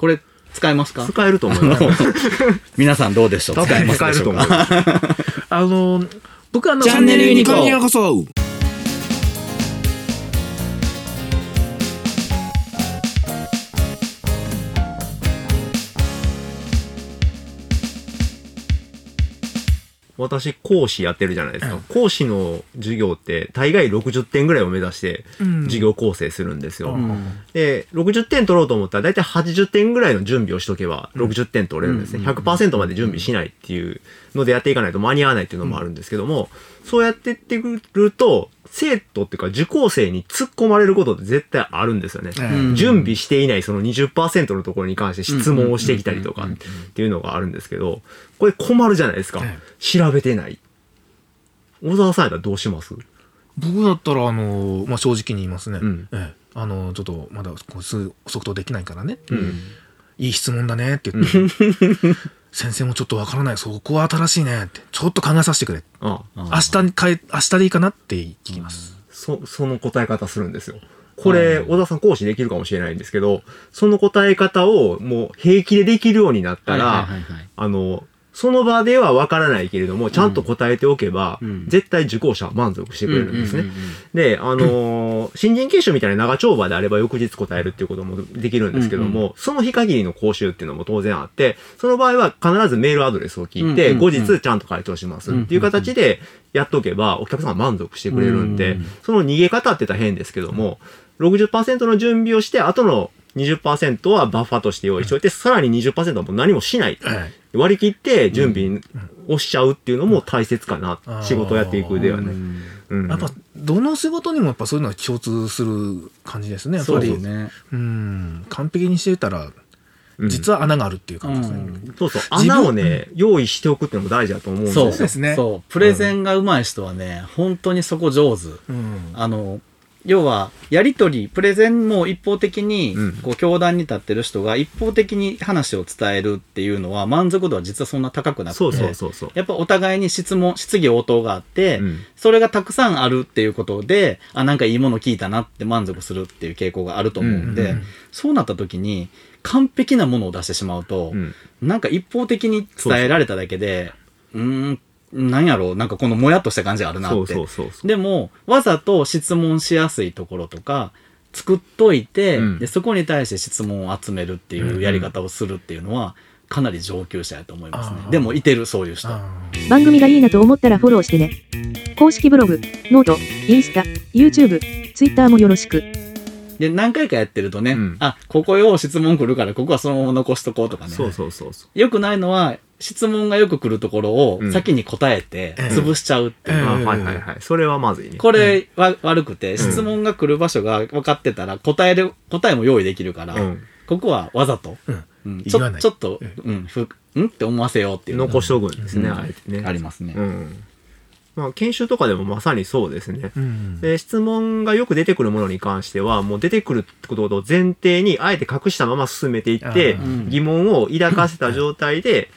これ使えますか？使えると思います。皆さんどうでしょう？使えますでしょうか？あの、僕あの、チャンネルユニコーン私、講師やってるじゃないですか。講師の授業って大概60点ぐらいを目指してうん授業構成するんですよ。うんで、60点取ろうと思ったら大体80点ぐらいの準備をしとけば60点取れるんですね。100%まで準備しないっていうのでやっていかないと間に合わないっていうのもあるんですけども、そうやってってくると、生徒っていうか受講生に突っ込まれることって絶対あるんですよね。うん準備していないその20%のところに関して質問をしてきたりとかっていうのがあるんですけど、これ困るじゃないですかえ。調べてない。小沢さんやったらどうします？僕だったら、あの、まあ、正直に言いますね。うんええあの、ちょっと、まだ、こう、す即答できないからね。うん。いい質問だねって言って。先生もちょっとわからない。そこは新しいねって。ちょっと考えさせてくれ。ああ明日に変え、明日でいいかなって聞きます。そ、その答え方するんですよ。これ、小田さん講師できるかもしれないんですけど、その答え方をもう平気でできるようになったら、あの、その場ではわからないけれども、ちゃんと答えておけば、うん。絶対受講者は満足してくれるんですね。うんうんうんうん。で、あのー新人研修みたいな長丁場であれば翌日答えるっていうこともできるんですけども、その日限りの講習っていうのも当然あって、その場合は必ずメールアドレスを聞いて、うんうんうん。後日ちゃんと回答します。っていう形でやっとけば、お客さんは満足してくれるんで、うんその逃げ方って言ったら変ですけども、60%の準備をして、後の20%はバッファとして用意しておいて、さらに20%はもう何もしない。え割り切って準備をしちゃうっていうのも大切かな。うん仕事をやっていくではね。やっぱ、どの仕事にもやっぱそういうのは共通する感じですね。やっぱり。そうですね。うん。完璧にしてたら、うん実は穴があるっていう感じですね。うんそうそう。穴をね、用意しておくっていうのも大事だと思うんですよ。そうそうですねそう。プレゼンが上手い人はね、本当にそこ上手。うん。あの、要は、やりとり、プレゼンも一方的にうん、こう、教壇に立ってる人が一方的に話を伝えるっていうのは、満足度は実はそんな高くなくて。そうそうそうそう。やっぱお互いに質問、質疑応答があって、うんそれがたくさんあるっていうことで、あ、なんかいいもの聞いたなって満足するっていう傾向があると思うんで、うんうんそうなった時に、完璧なものを出してしまうと、うんなんか一方的に伝えられただけで、うーん、なんやろう、なんかこのもやっとした感じがあるなって。そうそうそうそう。でも、わざと質問しやすいところとか、作っといて、うんで、そこに対して質問を集めるっていうやり方をするっていうのは、かなり上級者やと思いますねあ。ーでも、いてる、そういう人。あ番組がいいなと思ったらフォローしてね。公式ブログ、ノート、インスタ、YouTube、Twitter もよろしく。で、何回かやってるとね、うんあ、ここよう質問来るから、ここはそのまま残しとこうとかね。そうそうそうそう。よくないのは、質問がよく来るところをうん先に答えてええ潰しちゃうっていう。ええあはいはいはい。それはまずいね。これは悪くて、質問が来る場所が分かってたら答える、答えも用意できるから、うんここはわざと、うんうんちょ言わないちょっと、うん、ふんって思わせようっていう残しておくんですね、うんあえてね。ありますね。うん。まあ、研修とかでもまさにそうですね。うん。で、質問がよく出てくるものに関しては、もう出てくるってことを前提に、あえて隠したまま進めていって疑問を抱かせた状態で、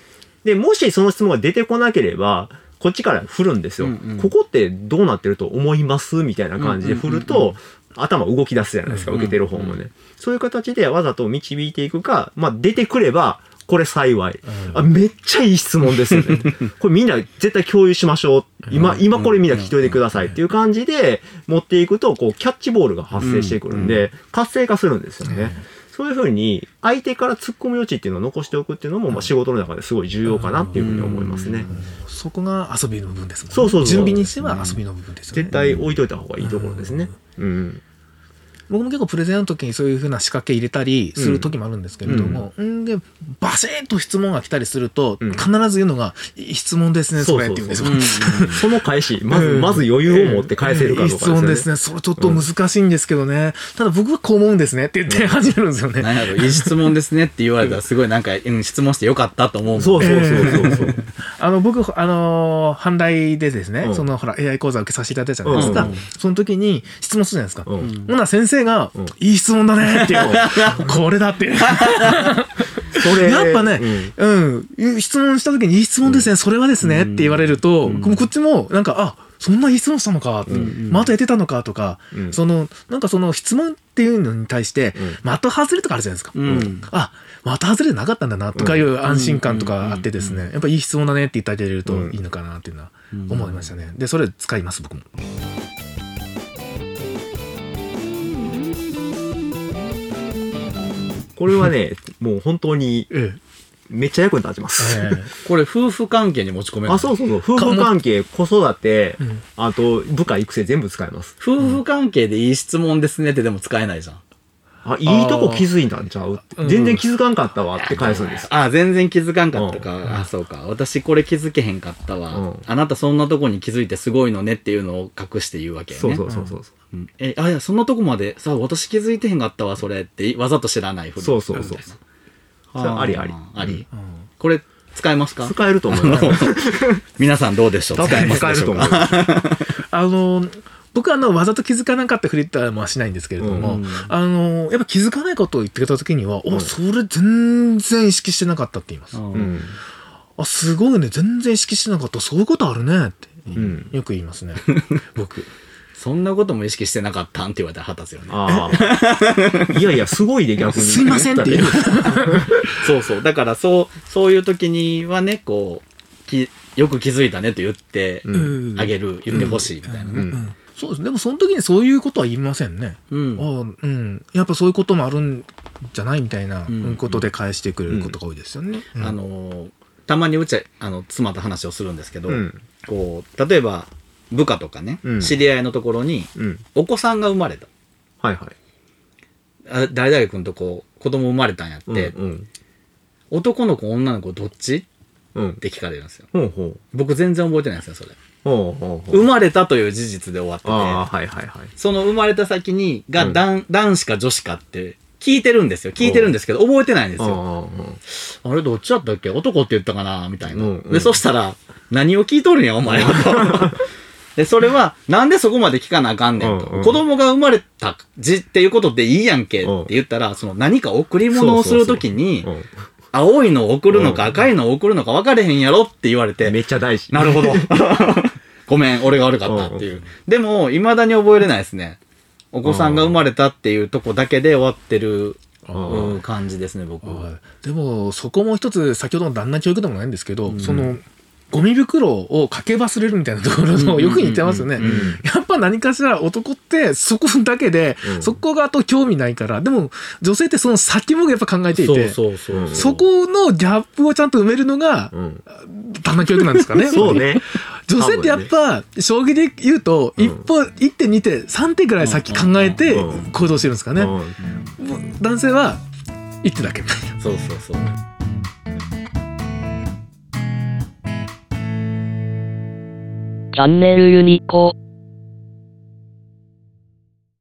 で、もしその質問が出てこなければ、こっちから振るんですよ。うんうんここってどうなってると思いますみたいな感じで振ると、頭動き出すじゃないですか、受けてる方もね。そういう形でわざと導いていくか、まあ出てくれば、これ幸い。うんあ、めっちゃいい質問ですよね。これみんな絶対共有しましょう。今、今これみんな聞きといてくださいっていう感じで持っていくと、こう、キャッチボールが発生してくるんで、活性化するんですよね。そういうふうに、相手から突っ込む余地っていうのを残しておくっていうのも、まあ仕事の中ですごい重要かなっていうふうに思いますね。そこが遊びの部分ですもんね。そうそうそう準備にしては遊びの部分ですよね。絶対置いといた方がいいところですね。うん。僕も結構プレゼンの時にそういうふうな仕掛け入れたりする時もあるんですけれども、んで、バシッと質問が来たりすると、うん必ず言うのが、質問ですね、それって言うんですよ。うん その返し、まず、うんまず余裕を持って返せるかどうかね。質問ですね。それちょっと難しいんですけどね。ただ僕はこう思うんですねって言って始めるんですよね。なんやろ、いい質問ですねって言われたらすごいなんか、うん、質問してよかったと思う。そうそうそうそうそう。あの、僕、あのー、阪大でですね、うんその、ほら、AI 講座を受けさせていただいたじゃないですか。うんうんその時に質問するじゃないですか。うんほな、先生が、うん。いい質問だね っていう。これだって。それやっぱね、うん、質問した時にいい質問ですね、それはですねって言われると、こっちも、なんか、あ、そんないい質問したのか、う。ん的得てたのかとか、うん。その、なんかその質問っていうのに対して、うん。的外れとかあるじゃないですか。うん。あ、的外れなかったんだなとかいう安心感とかあってですね、やっぱいい質問だねって言ってあげれるといいのかなっていうのは思いましたね。で、それ使います、僕も。これはね、もう本当にえめっちゃ役に立ちます。えこれ夫婦関係に持ち込めるあ、そうそうそう。夫婦関係、子育てうん、あと部下育成全部使えます。夫婦関係でいい質問ですねってでも使えないじゃん。あ、いいとこ気づいたんちゃう？ってうん全然気づかんかったわって返すんです。あ、全然気づかんかったか。んあ、そうか。私これ気づけへんかったわ。うんあなたそんなとこに気づいてすごいのねっていうのを隠して言うわけよね。そうそうそうそう。うんえ、あ、いや、そんなとこまで、さ、私気づいてへんかったわ、それって、わざと知らないふり。そうそうそう。それありありあり。うんこれ、使えますか？使えると思います。皆さんどうでしょう？使えます使えると思うか。あの、僕はあの、わざと気づかなかったふりってはしないんですけれども、うんあの、やっぱ気づかないことを言ってくれた時には、お、それ全然意識してなかったって言います。うんうん。あ、すごいね、全然意識してなかった。そういうことあるねって、んよく言いますね。僕。そんなことも意識してなかったんって言われたら腹立つよね。いやいや、すごいで逆に。すいませんっていう。そうそう。だから、そう、そういう時にはね、こう、きよく気づいたねと言ってうんあげる、言ってほしいみたいなね。うんそうです。でもその時にそういうことは言いませんね。うん。あうん。やっぱそういうこともあるんじゃないみたいなうんことで返してくれることが多いですよね。うんあのー、たまにうちは、あの、妻と話をするんですけど、うんこう、例えば、部下とかね、うん知り合いのところに、うん。お子さんが生まれた。はいはい。あ誰々君とこう、子供生まれたんやって、うん。男の子、女の子、どっち？っうん。て聞かれるんですよ。ほうほう。僕全然覚えてないんですよ、それ。生まれたという事実で終わってて、はいはいはい。その生まれた先に、が、うん男男子か女子かって、聞いてるんですよ。聞いてるんですけど、覚えてないんですあよ。あ、あれ、どっちだったっけ？男って言ったかなみたいな。で、そしたら、何を聞いとるんや、お前は。と で、それは、なんでそこまで聞かなあかんねんと。うんうん子供が生まれた字っていうことでいいやんけって言ったら、その何か贈り物をするときにう、ん青いのを送るのかうん赤いのを送るのか分かれへんやろって言われて、めっちゃ大事。なるほど。ごめん、俺が悪かったっていう。でも、未だに覚えれないですね。お子さんが生まれたっていうとこだけで終わってるうん感じですね、僕。はいでもそこも一つ先ほどの旦那教育でもないんですけど、そのゴミ袋をかけ忘れるみたいなところのよく似てますよね。やっぱ何かしら男ってそこだけで、うんそこがあと興味ないからでも女性ってその先もやっぱ考えていてそこのギャップをちゃんと埋めるのがうん。旦那教育なんですかね。そうね。女性ってやっぱ将棋で言うとうん一歩一手二手三手ぐらい先考えてうん行動してるんですかね。男性は一手だけみたいな。そうそうそう。チャンネルユニコー